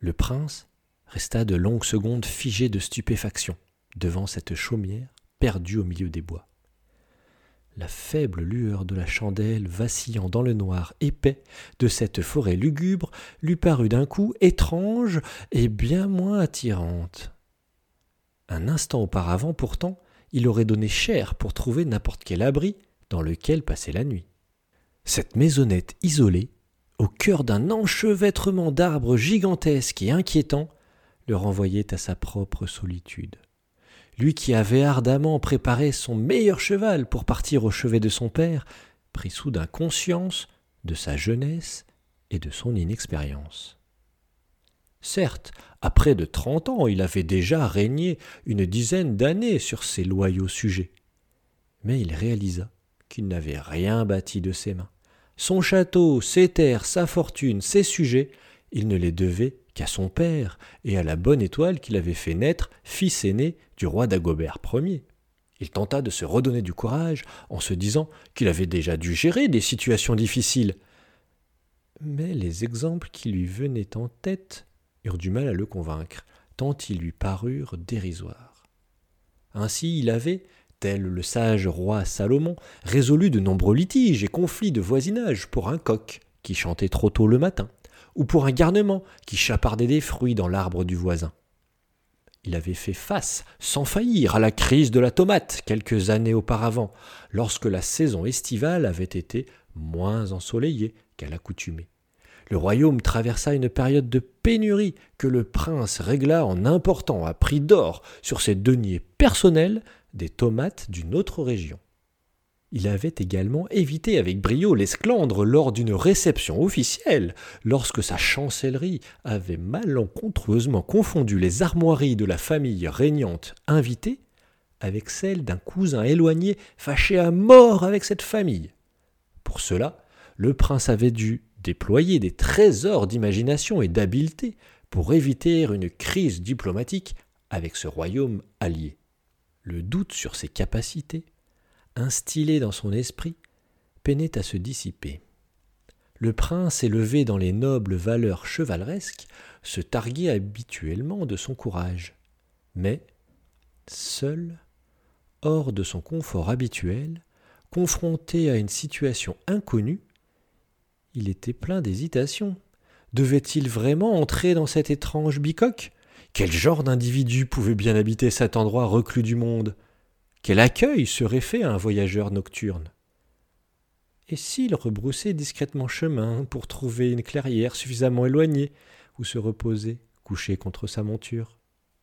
Le prince resta de longues secondes figé de stupéfaction devant cette chaumière perdue au milieu des bois. La faible lueur de la chandelle vacillant dans le noir épais de cette forêt lugubre lui parut d'un coup étrange et bien moins attirante. Un instant auparavant pourtant, il aurait donné cher pour trouver n'importe quel abri dans lequel passer la nuit. Cette maisonnette isolée, au cœur d'un enchevêtrement d'arbres gigantesques et inquiétants, le renvoyait à sa propre solitude. Lui qui avait ardemment préparé son meilleur cheval pour partir au chevet de son père, prit soudain conscience de sa jeunesse et de son inexpérience. Certes, à près de trente ans, il avait déjà régné une dizaine d'années sur ses loyaux sujets. Mais il réalisa qu'il n'avait rien bâti de ses mains. Son château, ses terres, sa fortune, ses sujets, il ne les devait qu'à son père et à la bonne étoile qu'il avait fait naître, fils aîné du roi d'Agobert Ier. Il tenta de se redonner du courage en se disant qu'il avait déjà dû gérer des situations difficiles. Mais les exemples qui lui venaient en tête eurent du mal à le convaincre, tant ils lui parurent dérisoires. Ainsi il avait, tel le sage roi Salomon, résolu de nombreux litiges et conflits de voisinage pour un coq qui chantait trop tôt le matin, ou pour un garnement qui chapardait des fruits dans l'arbre du voisin. Il avait fait face, sans faillir, à la crise de la tomate quelques années auparavant, lorsque la saison estivale avait été moins ensoleillée qu'à l'accoutumée. Le royaume traversa une période de pénurie que le prince régla en important à prix d'or sur ses deniers personnels des tomates d'une autre région. Il avait également évité avec brio l'esclandre lors d'une réception officielle, lorsque sa chancellerie avait malencontreusement confondu les armoiries de la famille régnante invitée avec celles d'un cousin éloigné fâché à mort avec cette famille. Pour cela, le prince avait dû déployer des trésors d'imagination et d'habileté pour éviter une crise diplomatique avec ce royaume allié. Le doute sur ses capacités instillé dans son esprit, peinait à se dissiper. Le prince, élevé dans les nobles valeurs chevaleresques, se targuait habituellement de son courage. Mais, seul, hors de son confort habituel, confronté à une situation inconnue, il était plein d'hésitation. Devait-il vraiment entrer dans cette étrange bicoque? Quel genre d'individu pouvait bien habiter cet endroit reclus du monde? Quel accueil serait fait à un voyageur nocturne? Et s'il rebroussait discrètement chemin pour trouver une clairière suffisamment éloignée où se reposer, couché contre sa monture?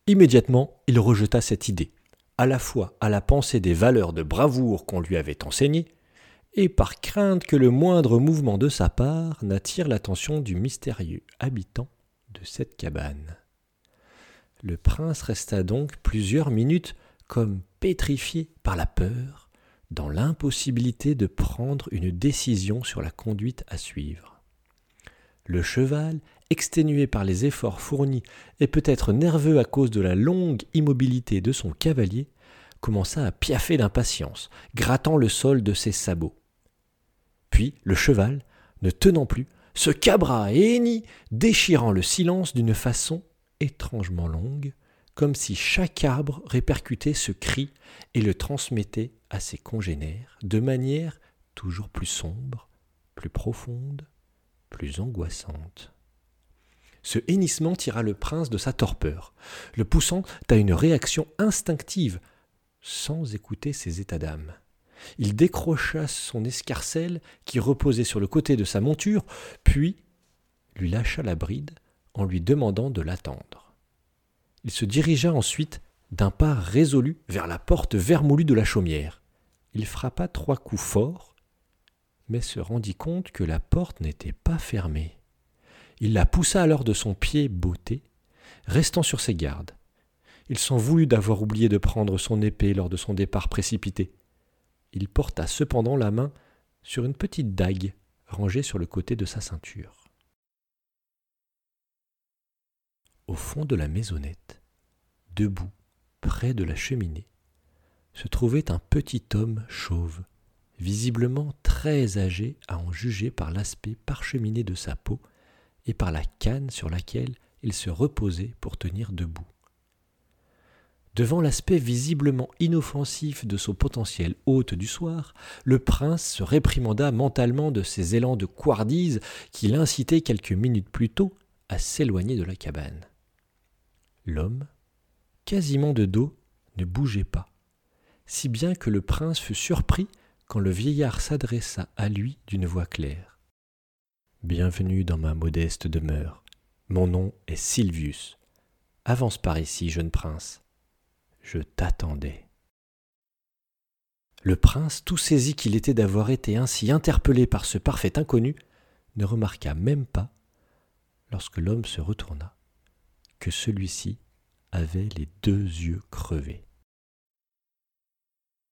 Immédiatement, il rejeta cette idée, à la fois à la pensée des valeurs de bravoure qu'on lui avait enseignées, et par crainte que le moindre mouvement de sa part n'attire l'attention du mystérieux habitant de cette cabane. Le prince resta donc plusieurs minutes comme pétrifié par la peur, dans l'impossibilité de prendre une décision sur la conduite à suivre. Le cheval, exténué par les efforts fournis et peut-être nerveux à cause de la longue immobilité de son cavalier, commença à piaffer d'impatience, grattant le sol de ses sabots. Puis le cheval, ne tenant plus, se cabra et hennit, déchirant le silence d'une façon étrangement longue, comme si chaque arbre répercutait ce cri et le transmettait à ses congénères de manière toujours plus sombre, plus profonde, plus angoissante. Ce hennissement tira le prince de sa torpeur, le poussant à une réaction instinctive, sans écouter ses états d'âme. Il décrocha son escarcelle qui reposait sur le côté de sa monture, puis lui lâcha la bride en lui demandant de l'attendre. Il se dirigea ensuite d'un pas résolu vers la porte vermoulue de la chaumière. Il frappa trois coups forts, mais se rendit compte que la porte n'était pas fermée. Il la poussa alors de son pied botté, restant sur ses gardes. Il s'en voulut d'avoir oublié de prendre son épée lors de son départ précipité. Il porta cependant la main sur une petite dague rangée sur le côté de sa ceinture. Au fond de la maisonnette, debout, près de la cheminée, se trouvait un petit homme chauve, visiblement très âgé à en juger par l'aspect parcheminé de sa peau et par la canne sur laquelle il se reposait pour tenir debout. Devant l'aspect visiblement inoffensif de son potentiel hôte du soir, le prince se réprimanda mentalement de ces élans de couardise qui l'incitaient quelques minutes plus tôt à s'éloigner de la cabane. L'homme, quasiment de dos, ne bougeait pas, si bien que le prince fut surpris quand le vieillard s'adressa à lui d'une voix claire. Bienvenue dans ma modeste demeure. Mon nom est Silvius. Avance par ici, jeune prince. Je t'attendais. Le prince, tout saisi qu'il était d'avoir été ainsi interpellé par ce parfait inconnu, ne remarqua même pas, lorsque l'homme se retourna, que celui-ci avait les deux yeux crevés.